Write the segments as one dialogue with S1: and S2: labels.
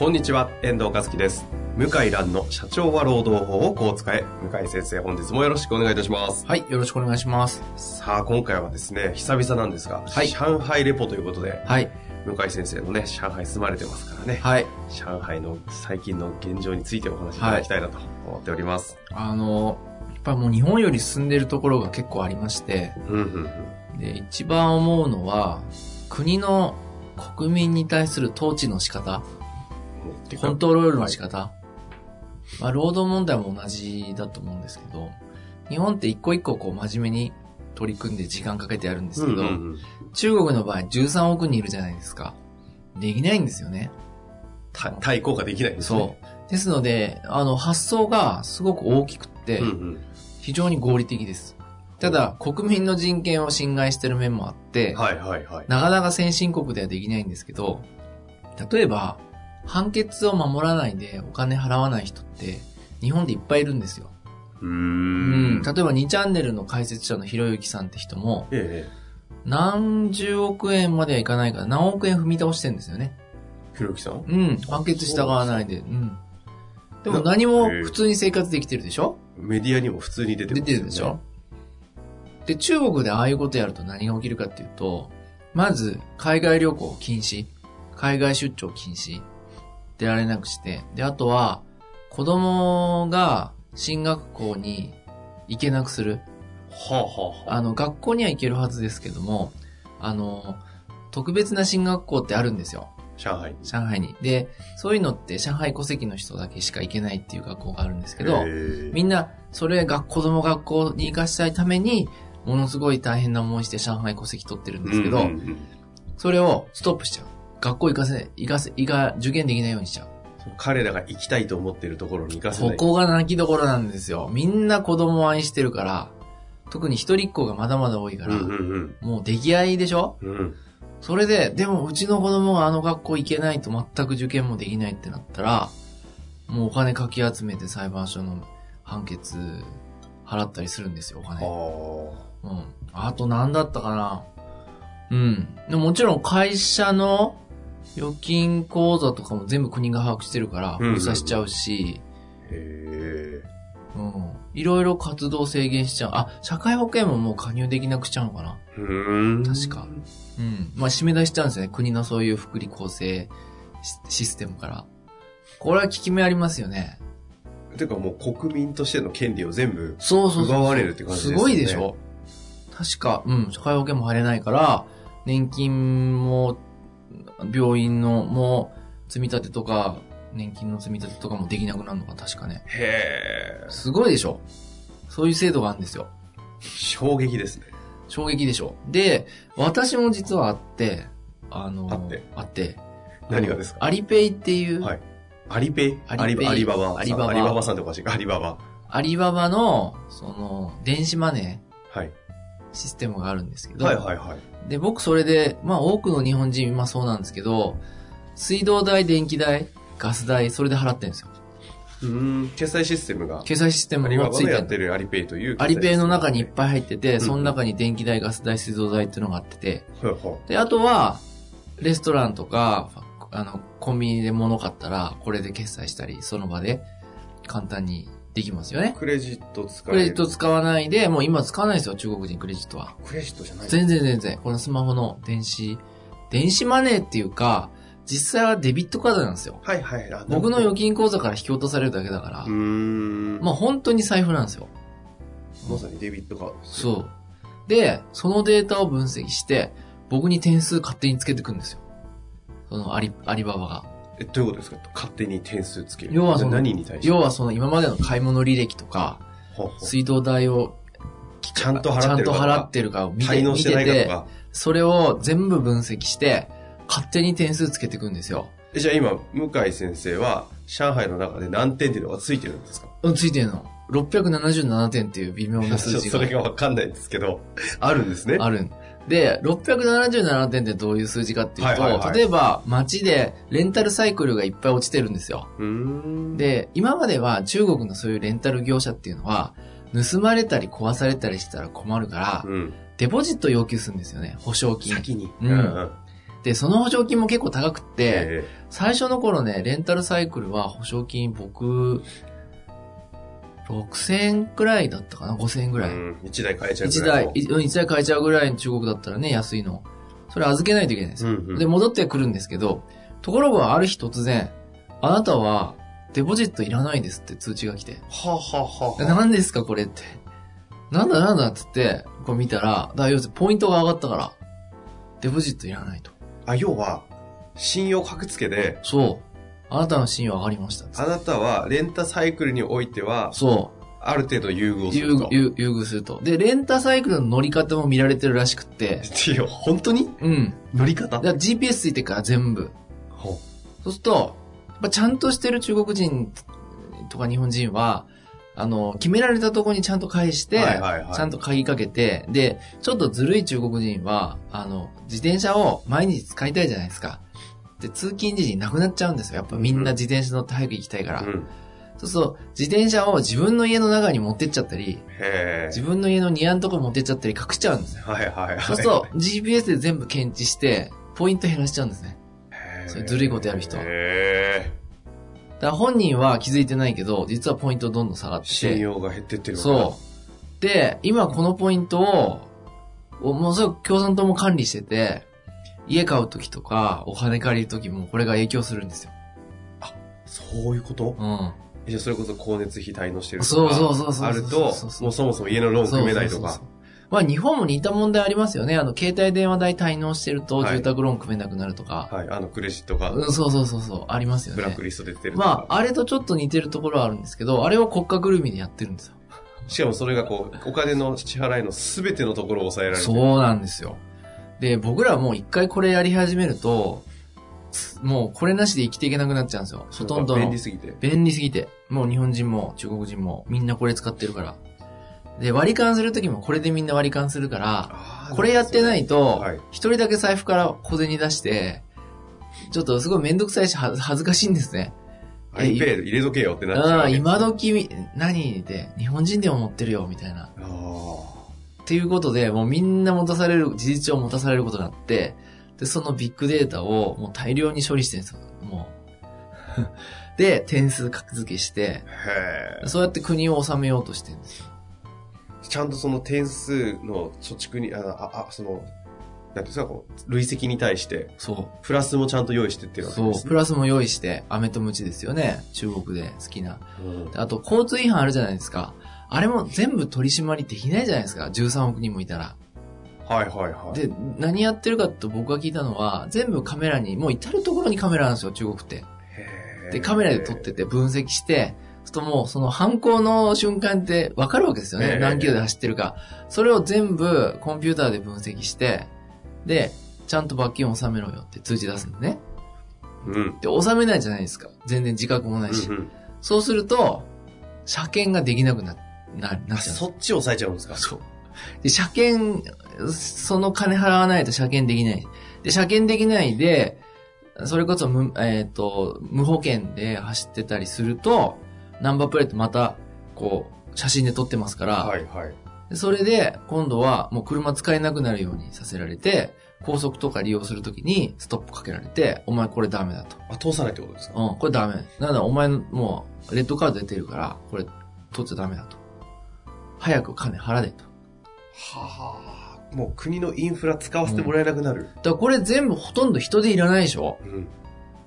S1: こんにちは、遠藤和樹です。向井蘭の社長は労働法をこう使え。向井先生、本日もよろしくお願いいたします。
S2: はい、よろしくお願いします。
S1: さあ、今回はですね、久々なんですが、
S2: はい
S1: 上海レポということで、
S2: はい、
S1: 向井先生のね、上海住まれてますからね、
S2: はい。
S1: 上海の最近の現状についてお話しいただきたいなと思っております。
S2: あの、やっぱもう日本より進んでるところが結構ありまして、
S1: うん、うん、うん。
S2: で、一番思うのは、国の国民に対する統治の仕方、コントロールの仕方、まあ、労働問題も同じだと思うんですけど、日本って一個一個こう真面目に取り組んで時間かけてやるんですけど、
S1: うんうんうん
S2: 中国の場合13億人いるじゃないですか。できないんですよね。
S1: た対抗ができないんです
S2: そ
S1: ね。
S2: う。ですので、あの、発想がすごく大きくって、
S1: うんうん
S2: 非常に合理的です。ただ、国民の人権を侵害してる面もあって、
S1: はいはいはい。
S2: なかなか先進国ではできないんですけど、例えば、判決を守らないでお金払わない人って、日本でいっぱいいるんですよ。
S1: う
S2: ん例えば2チャンネルの解説者のひろゆきさんって人も、
S1: ええ。
S2: 何十億円まではいかないから何億円踏み倒してるんですよね。
S1: ひろゆきさん？
S2: うん。判決従わないで。うん。でも何も普通に生活できてるでしょ？
S1: メディアにも普通に出てますよね
S2: 出てるでしょ？で、中国でああいうことやると何が起きるかっていうと、まず、海外旅行禁止。海外出張禁止。出られなくして。で、あとは、子供が進学校に行けなくする。
S1: はあはあはあ。
S2: あの、学校には行けるはずですけども、あの、特別な進学校ってあるんですよ。
S1: 上海に。
S2: 上海に。で、そういうのって上海戸籍の人だけしか行けないっていう学校があるんですけど、みんな、それが子供学校に行かしたいために、ものすごい大変な思いして上海戸籍取ってるんですけど、それをストップしちゃう。学校行かせ行かせ、行か、受験できないようにしちゃう。
S1: 彼らが行きたいと思っているところに行かせない。
S2: ここが泣きどころなんですよ。みんな子供を愛してるから、特に一人っ子がまだまだ多いから、
S1: うんうん
S2: もう出来合いでしょ？
S1: うん。うん。
S2: それで、でもうちの子供があの学校行けないと全く受験もできないってなったら、もうお金かき集めて裁判所の判決払ったりするんですよ、お
S1: あ
S2: 金。
S1: あ。
S2: うん。あと何だったかなうん。でももちろん会社の預金口座とかも全部国が把握してるから、
S1: うん
S2: 封鎖しちゃうし、
S1: へえ。
S2: うん。いろいろ活動制限しちゃう。あ、社会保険ももう加入できなくしちゃうのかな
S1: うーん。
S2: 確か。うん。まあ、締め出しちゃうんですよね。国のそういう福利厚生シシステムから。これは効き目ありますよね。
S1: てかもう国民としての権利を全部。
S2: そうそうそう。
S1: 奪われるって感じですね
S2: すごいでしょ確か、うん、社会保険も入れないから、年金も、病院の、もう、積み立てとか、年金の積み立てとかもできなくなるのか、確かね。
S1: へえ。
S2: すごいでしょそういう制度があるんですよ。
S1: 衝撃ですね。
S2: 衝撃でしょで、私も実はあって、あの、
S1: あって
S2: あって。
S1: 何がですか？
S2: アリペイっていう、
S1: はい。アリペイ？
S2: アリペイ
S1: アリババ。
S2: アリババ
S1: アリババさんっておかしいか。アリババ。
S2: アリババの、その、電子マネ
S1: はい。
S2: ーシステムがあるんですけど、
S1: はいはいはい。
S2: で、僕それで、まあ多くの日本人、まあそうなんですけど、水道代、電気代、ガス代、それで払ってるんですよ。
S1: うーん。決済システムが。
S2: 決済システム
S1: が
S2: もついてる
S1: やってるアリペイという。
S2: アリペイの中にいっ
S1: い。
S2: ぱい入ってて、
S1: ん
S2: その中に電気代、ガス代、水道代っていうのがあってて、
S1: はいは
S2: で、あとは、レストランとか、あの、コンビニで物買ったら、これで決済したり、その場で簡単にできますよね
S1: い。。クレジット使。
S2: クレジット使わないで、もう今使わないですよ、中国人クレジットは。
S1: クレジットじゃない
S2: 全然全然。このスマホの電子、電子マネーっていうか、実際はデビットカードなんですよ。
S1: はいはい。あ
S2: 僕の預金口座から引き落とされるだけだから
S1: うー、ん。
S2: まあ本当に財布なんですよ。
S1: まさにデビットカードです。
S2: そう。で、そのデータを分析して、僕に点数勝手につけてくんですよ。そのアリ、アリババが。
S1: え、どういうことですか？勝手に点数つける。
S2: 要はその
S1: 何に対して？
S2: 要はその今までの買い物履歴とか、
S1: ほうほう
S2: 水道代を機
S1: ちゃんと払ってるか
S2: ちゃんと払ってるかを見て
S1: てない
S2: て。それを全部分析して、勝手に点数つけていくんですよ。
S1: えじゃあ今、向井先生は、上海の中で何点っていうのがついてるんですか？
S2: うん、ついてるの。677点っていう微妙な数字
S1: そ
S2: が
S1: れがわかんないんですけど、あるんですね。
S2: あるん。で、677点ってどういう数字かっていうと、
S1: はいはいはい
S2: 例えば街でレンタルサイクルがいっぱい落ちてるんですよ。で、今までは中国のそういうレンタル業者っていうのは、盗まれたり壊されたりしたら困るから、
S1: うん。
S2: デポジット要求するんですよね、保証金。
S1: 先に。
S2: うんで、その保証金も結構高くって、
S1: え
S2: 最初の頃ね、レンタルサイクルは保証金僕、6000円くらいだったかな ?5000 円ぐらい。
S1: えうん。一台買えちゃう
S2: 一
S1: ぐらいの。
S2: 台、いうん一台買えちゃうぐらいの中国だったらね、安いの。それ預けないといけないんですよ。
S1: うんうん
S2: で、戻ってくるんですけど、ところがある日突然、あなたはデポジットいらないですって通知が来て、
S1: はあ、はあはあはあ、
S2: 何ですか？これって。なんだなんだっつって、こう見たら、だ要するにポイントが上がったから、デポジットいらないと。
S1: あ、要は、信用格付けで、
S2: そう。あなたの信用上がりました
S1: あなたはレンタサイクルにおいては、
S2: そう。
S1: ある程度優遇をす
S2: 優
S1: ると。
S2: 遇優優遇すると。で、レンタサイクルの乗り方も見られてるらしくって、
S1: いや、本当に？
S2: うん。
S1: 乗り方？
S2: だから GPS ついてるから全部。
S1: ほ
S2: そうすると、やっぱちゃんとしてる中国人とか日本人は、あの、決められたとこにちゃんと返して、
S1: はいはいはい
S2: ちゃんと鍵かけて、で、ちょっとずるい中国人は、あの、自転車を毎日使いたいじゃないですか。で、通勤時になくなっちゃうんですよ。やっぱみんな自転車乗って早く行きたいから。
S1: う。うん。
S2: そうすると、自転車を自分の家の中に持ってっちゃったり。自分の家の庭のとこ持ってっちゃったり隠しちゃうんですよ。
S1: はいはいはい。
S2: そうすると、GPS で全部検知して、ポイント減らしちゃうんですね。そういうずるいことやる人
S1: へえ。
S2: だから本人は気づいてないけど、実はポイントどんどん下がって
S1: 信
S2: て。
S1: 用が減ってってる
S2: そう。で、今このポイントを、おものすごく共産党も管理してて、家買うときとか、お金借りるときもこれが影響するんですよ。
S1: そういうこと？
S2: うん。
S1: じゃあそれこそ光熱費滞納してるとか。
S2: そうそうそうそう
S1: あると
S2: そうそう、そう
S1: もうそもそも家のローン組めないとか？
S2: そうそうそう。まあ日本も似た問題ありますよね。あの、携帯電話代滞納してると
S1: はい
S2: 住宅ローン組めなくなるとか。
S1: はい。あの、クレジットが
S2: うん、そうそうそうそう、ありますよね
S1: ブラック。リストで出てるとか。
S2: まあ、あれとちょっと似てるところはあるんですけど、あれを国家ぐるみでやってるんですよ。
S1: しかもそれがこう、お金の支払いのすべてのところを抑えられてる。
S2: そうなんですよ。で、僕らもう一回これやり始めると、もうこれなしで生きていけなくなっちゃうんですよ。ほとんどの。
S1: 便利すぎて。
S2: 便利すぎて。もう日本人も中国人もみんなこれ使ってるから。で、割り勘するときもこれでみんな割り勘するから、これやってないと
S1: はい、
S2: 一人だけ財布から小銭出して、ちょっとすごいめんどくさいしは恥ずかしいんですね。
S1: iPad 入れとけよってなっちゃう
S2: ああ、
S1: わけ。
S2: 今時、何で、日本人でも持ってるよ、みたいな。
S1: あ
S2: っていうことで、もうみんな持たされる、事実上持たされることになって、で、そのビッグデータをもう大量に処理してるんですよ。もう。で、点数格付けして。そうやって国を治めようとしてるんですよ。
S1: ちゃんとその点数の貯蓄に、あの、あ、あその、なんていうんですか、こう、累積に対して、
S2: そう。
S1: プラスもちゃんと用意してってるわけ
S2: そう。
S1: ですね。
S2: プラスも用意して、飴とムチですよね。中国で好きな。
S1: うん
S2: であと、交通違反あるじゃないですか。あれも全部取り締まりできないじゃないですか。13億人もいたら。
S1: はいはいはい。
S2: で、何やってるかと僕が聞いたのは、全部カメラに、もう至るところにカメラなんですよ、中国って。で、カメラで撮ってて分析して、するともうその犯行の瞬間って分かるわけですよね。
S1: ええ
S2: 何キロで走ってるか。それを全部コンピューターで分析して、で、ちゃんと罰金を納めろよって通知出すんでね。
S1: うん。
S2: で、納めないじゃないですか。全然自覚もないし。
S1: うんうん
S2: そうすると、車検ができなくな、な、なっちゃう
S1: そっちを抑えちゃうんですか？
S2: そう。で、車検、その金払わないと車検できない。で、車検できないで、それこそ無、えっ、と、無保険で走ってたりすると、ナンバープレートまた、こう、写真で撮ってますから、
S1: はいはい。
S2: でそれで、今度はもう車使えなくなるようにさせられて、高速とか利用するときにストップかけられて、お前これダメだと。
S1: あ、通さないってことですか？
S2: うん、これダメ。なんだ、お前のもう、レッドカード出てるから、これ、取っちゃダメだと。早く金払えと。
S1: はあ。もう国のインフラ使わせてもらえなくなる。
S2: だからこれ全部ほとんど人でいらないでしょ？
S1: うん。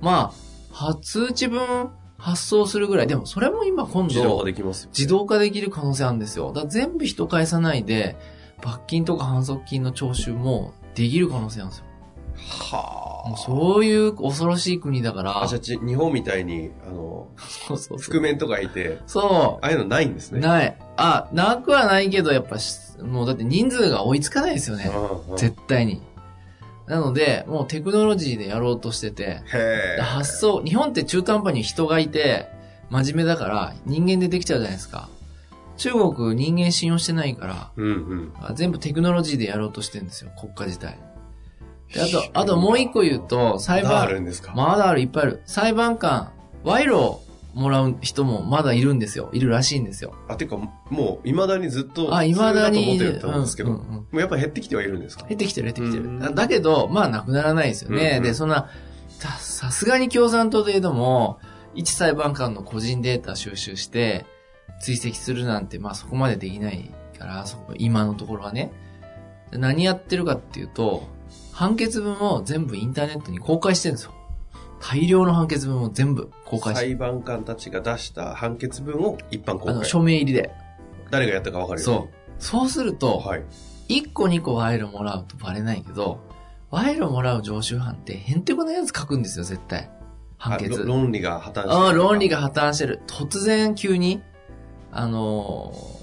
S2: まあ、は通知分発送するぐらい。でもそれも今今
S1: 自動化
S2: 度、
S1: できますよ。
S2: 自動化できる可能性あるんですよ。だから全部人返さないで、罰金とか反則金の徴収もできる可能性あるんですよ。
S1: はあ。
S2: もうそういう恐ろしい国だから。
S1: あ、じゃ日本みたいに、あの、
S2: そうそう。
S1: 覆面とかいて、
S2: そ
S1: ああいうのないんです
S2: う。
S1: ね。
S2: ない。あ、なくはないけど、やっぱし、もうだって人数が追いつかないですよね。
S1: うんうん
S2: 絶対に。なので、もうテクノロジーでやろうとしてて、
S1: へえ。
S2: 発想、日本って中途半端に人がいて、真面目だから人間でできちゃうじゃないですか。中国人間信用してないから、
S1: うんうん。
S2: あ全部テクノロジーでやろうとしてるんですよ、国家自体。であと、あともう一個言うと、裁
S1: まだある
S2: 判、
S1: んですか？
S2: まだある、いっぱいある。裁判官、賄賂をもらう人もまだいるんですよ。いるらしいんですよ。
S1: あ、てか、もう、未だにずっと、
S2: あ、未だに
S1: 思ってたんですけど、も
S2: うんうんうん
S1: うやっぱ減ってきてはいるんですか？
S2: 減ってきてる、減ってきて
S1: うん
S2: る。だけど、まあ、なくならないですよね。
S1: うんうん
S2: で、そんな、ささすがに共産党といえども、一裁判官の個人データ収集して、追跡するなんて、まあ、そこまでできないから、そこ、今のところはね。で何やってるかっていうと、判決文を全部インターネットに公開してるんですよ。大量の判決文を全部公開して
S1: 裁判官たちが出した判決文を一般公
S2: あの、
S1: 開。
S2: 署名入りで。
S1: 誰がやったか分かるよ
S2: そう。そうすると、
S1: はい。
S2: 1個2個賄賂もらうとバレないけど、賄賂もらう常習犯ってへんてこなやつ書くんですよ、絶対。判
S1: あ
S2: 決。
S1: ろ論理が破綻してる
S2: ああ、論理が破綻してる。突然急に、あのー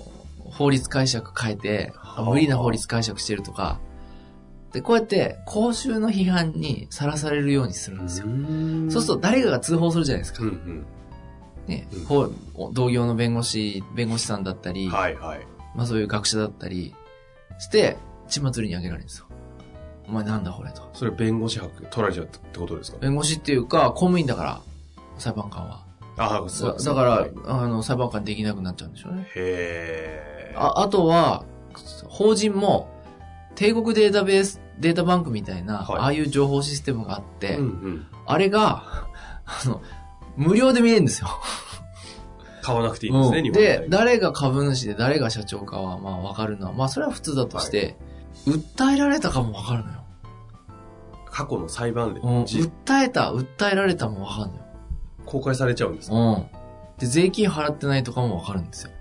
S2: 法律解釈変えて、
S1: はあ
S2: 無理な法律解釈してるとか、で、こうやって公衆の批判にさらされるようにするんですよ。
S1: ん
S2: そうすると誰かが通報するじゃないですか。
S1: うん
S2: ね
S1: うん、
S2: 法同業の弁護士、弁護士さんだったり、
S1: うん。はいはい。
S2: まあそういう学者だったりして、血祭りにあげられるんですよ。お前なんだこれと。
S1: それ弁護士博取られちゃったってことですか？
S2: 弁護士っていうか、公務員だから、裁判官は。
S1: ああ、そう
S2: だ
S1: です
S2: だから
S1: はい、
S2: あの、裁判官できなくなっちゃうんでしょうね。
S1: へえ。
S2: あ、あとは、法人も、帝国データベース、データバンクみたいな、
S1: はい
S2: ああいう情報システムがあって、
S1: うんうん。
S2: あれが、あの、無料で見れるんですよ。
S1: 買わなくていいんですね、
S2: うん
S1: 日本
S2: で、
S1: に
S2: 誰が株主で誰が社長かは、まあわかるのは、まあそれは普通だとして、訴えられたかもわかるのよ。
S1: 過去の裁判
S2: うん、訴えた、訴えられたもわかるのよ。
S1: 公開されちゃうんですか？
S2: うん。で、税金払ってないとかもわかるんですよ。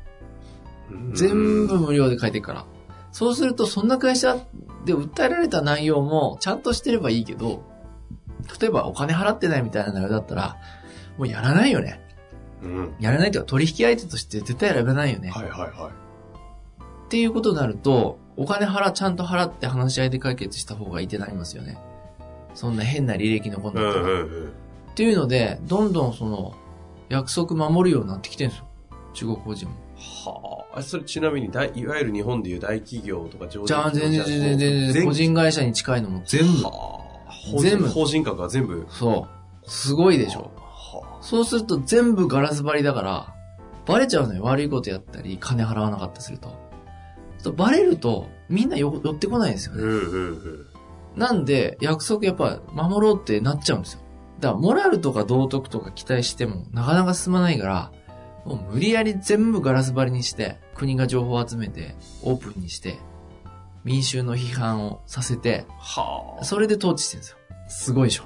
S1: うん
S2: 全部無料で書いてるから。そうすると、そんな会社で訴えられた内容もちゃんとしてればいいけど、例えばお金払ってないみたいな内容だったら、もうやらないよね。
S1: うん。
S2: やらないというか取引相手として絶対選べないよね。
S1: はいはいはい。
S2: っていうことになると、お金払、ちゃんと払って話し合いで解決した方がいいってなりますよね。そんな変な履歴残ん
S1: う
S2: なんいか。っていうので、どんどんその、約束守るようになってきてるんですよ。中国法人も。
S1: はあ。それちなみに大、いわゆる日本でいう大企業とか上場
S2: じゃあ、全然全然全然、個人会社に近いのも全部？全部
S1: 法人格が全部？
S2: そう。すごいでしょ。
S1: は
S2: そうすると全部ガラス張りだから、バレちゃうのよ。悪いことやったり、金払わなかったりすると。そうバレると、みんなよ寄ってこないんですよね。
S1: あうんうんうん。
S2: なんで、約束やっぱ守ろうってなっちゃうんですよ。だから、モラルとか道徳とか期待しても、なかなか進まないから、もう無理やり全部ガラス張りにして、国が情報を集めて、オープンにして、民衆の批判をさせて、
S1: はあ。
S2: それで統治してるんですよ。すごいでしょ。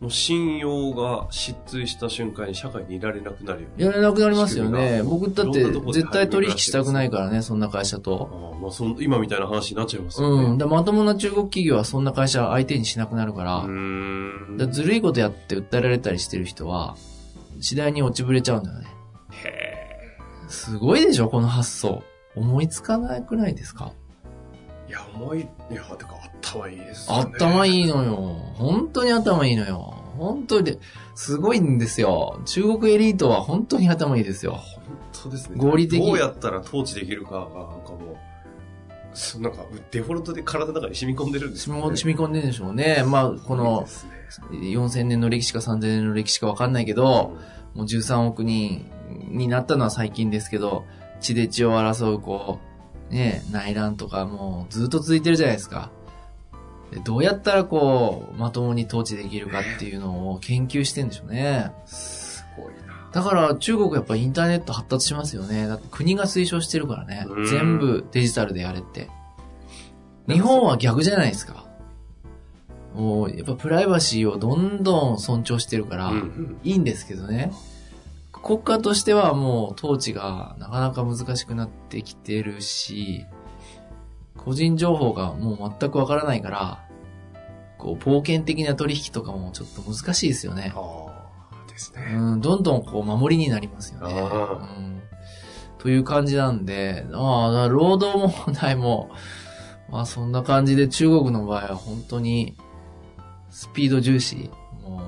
S1: もう信用が失墜した瞬間に社会にいられなくなるよね。
S2: やれなくなりますよね。僕だって絶対取引したくないからね、そんな会社と。
S1: ああまあそん、今みたいな話になっちゃいますよね。
S2: うん。でまともな中国企業はそんな会社相手にしなくなるから、
S1: うーん。
S2: だからずるいことやって訴えられたりしてる人は、次第に落ちぶれちゃうんだよね。
S1: へ
S2: すごいでしょ、この発想。思いつかなくないですか？
S1: え。いや、重い、いや、てか頭いいですね。
S2: 頭
S1: い。
S2: いいのよ。本当に頭いいのよ。本当に、すごいんですよ。中国エリートは本当に頭いいですよ。
S1: 本当ですね。
S2: 合理的
S1: どうやったら統治できるかが、なんかもう、なんか、デフォルトで体の中に染み込んでるんです
S2: 染
S1: よ、
S2: み込染み込んでるんでしょうね。まあ、こ
S1: いい
S2: の
S1: ですね
S2: 4000年の歴史か3000年の歴史かわかんないけど、もう13億人になったのは最近ですけど、血で血を争う、こう、ね、内乱とかもうずっと続いてるじゃないですか。でどうやったらこう、まともに統治できるかっていうのを研究してんでしょうね。
S1: すごいな。
S2: だから中国やっぱインターネット発達しますよね。だって国が推奨してるからね
S1: うん。
S2: 全部デジタルでやれって。日本は逆じゃないですか。もう、やっぱプライバシーをどんどん尊重してるから、
S1: うんうん
S2: いいんですけどね。国家としてはもう統治がなかなか難しくなってきてるし、個人情報がもう全くわからないから、こう、冒険的な取引とかもちょっと難しいですよね。
S1: ですね。
S2: うん、どんどんこう守りになりますよね。
S1: あ
S2: うん、という感じなんで、ああ、労働問題も、まあそんな感じで中国の場合は本当にスピード重視。も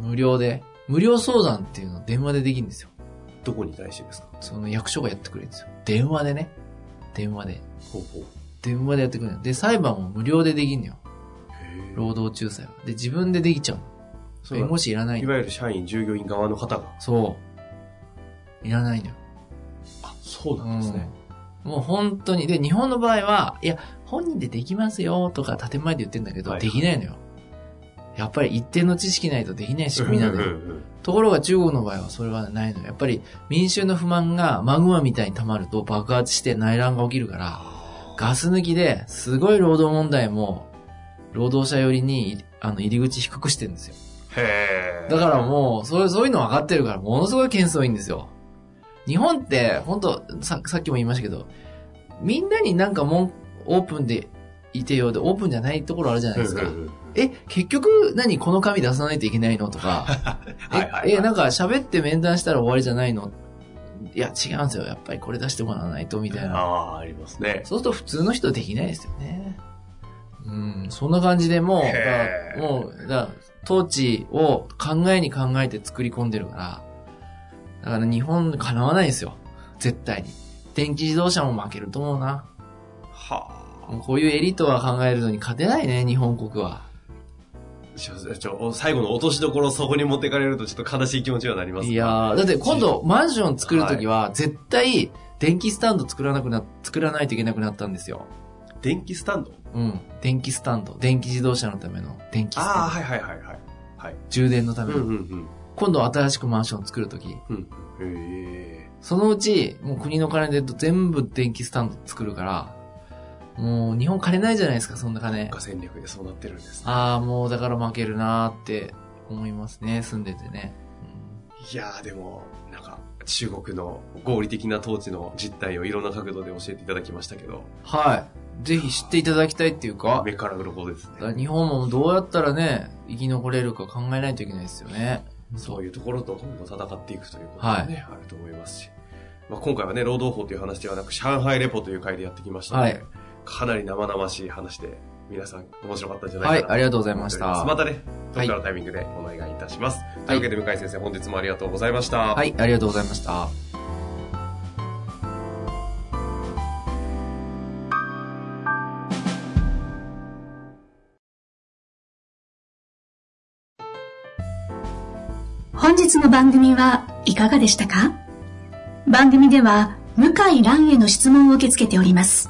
S2: う、無料で、無料相談っていうのを電話でできるんですよ。
S1: どこに対してですか？
S2: その役所がやってくれるんですよ。電話でね。電話で。
S1: ほうほう。
S2: 電話でやってくれる。で、裁判も無料でできるのよ。
S1: へ
S2: 労働仲裁は。で、自分でできちゃうの。
S1: そう
S2: 弁護士いらない
S1: いわゆる社員、従業員側の方が。
S2: そう。いらないのよ。
S1: あ、そうなんですね。
S2: もう本当に。で、日本の場合は、いや、本人でできますよとか建前で言ってんだけど、
S1: はい
S2: できないのよ。やっぱり一定の知識ないとできない仕組みなんだよ。ところが中国の場合はそれはないのよ。やっぱり民衆の不満がマグマみたいに溜まると爆発して内乱が起きるから、ガス抜きですごい労働問題も、労働者寄りに、あの、入り口低くしてるんですよ。
S1: へえ。
S2: だからもう、そういう、そういうの分かってるから、ものすごい件数多いんですよ。日本って、本当さ、さっきも言いましたけど、みんなになんかもん、オープンでいてようで、オープンじゃないところあるじゃないですか。
S1: うんうんうん
S2: え、結局、何この紙出さないといけないのとか、
S1: はいはいはい
S2: え、えなんか喋って面談したら終わりじゃないの？いや、違うんですよ。やっぱりこれ出してもらわないと、みたいな。
S1: ああ、ありますね。
S2: そうすると普通の人できないですよね。うん、そんな感じでもう、もう、だ統治を考えに考えて作り込んでるから、だから日本かなわないですよ。絶対に。電気自動車も負けると思うな。
S1: はあ。
S2: こういうエリートが考えるのに勝てないね、日本国は。
S1: ちょ、ちょ、最後の落としどころそこに持ってかれるとちょっと悲しい気持ちにはなります
S2: いやー、だって今度マンション作るときは、絶対電気スタンド作らなくな、作らないといけなくなったんですよ。
S1: 電気スタンド？
S2: うん。電気スタンド。電気自動車のための電気スタンド。
S1: ああ、はいはいはいはい。はい。
S2: 充電のための。
S1: うんうんうん。
S2: 今度新しくマンション作るとき、
S1: うん。へえ。
S2: そのうち、もう国の金で全部電気スタンド作るから、もう日本金ないじゃないですか、そんな金
S1: 国。家戦略でそうなってるんですね。
S2: ああ、もうだから負けるなーって思いますね、住んでてね。
S1: いやーでも、なんか、中国の合理的な統治の実態をいろんな角度で教えていただきましたけど、
S2: はい。ぜひ知っていただきたいっていうか、
S1: 目から鱗ですね。
S2: 日本もどうやったらね、生き残れるか考えないといけないですよね。
S1: そういうところと今後戦っていくということがね、
S2: は
S1: あると思いますし。まあ、今回はね、労働法という話ではなく、上海レポという回でやってきましたので、
S2: はい
S1: かなり生々しい話で、皆さん面白かったんじゃないかな
S2: はい、ありがとうございました。
S1: またね、どっかのタイミングでお願いいたします。というわけで、向井先生、本日もありがとうございました。
S2: はい、ありがとうございました。
S3: 本日の番組はいかがでしたか？番組では向井蘭への質問を受け付けております。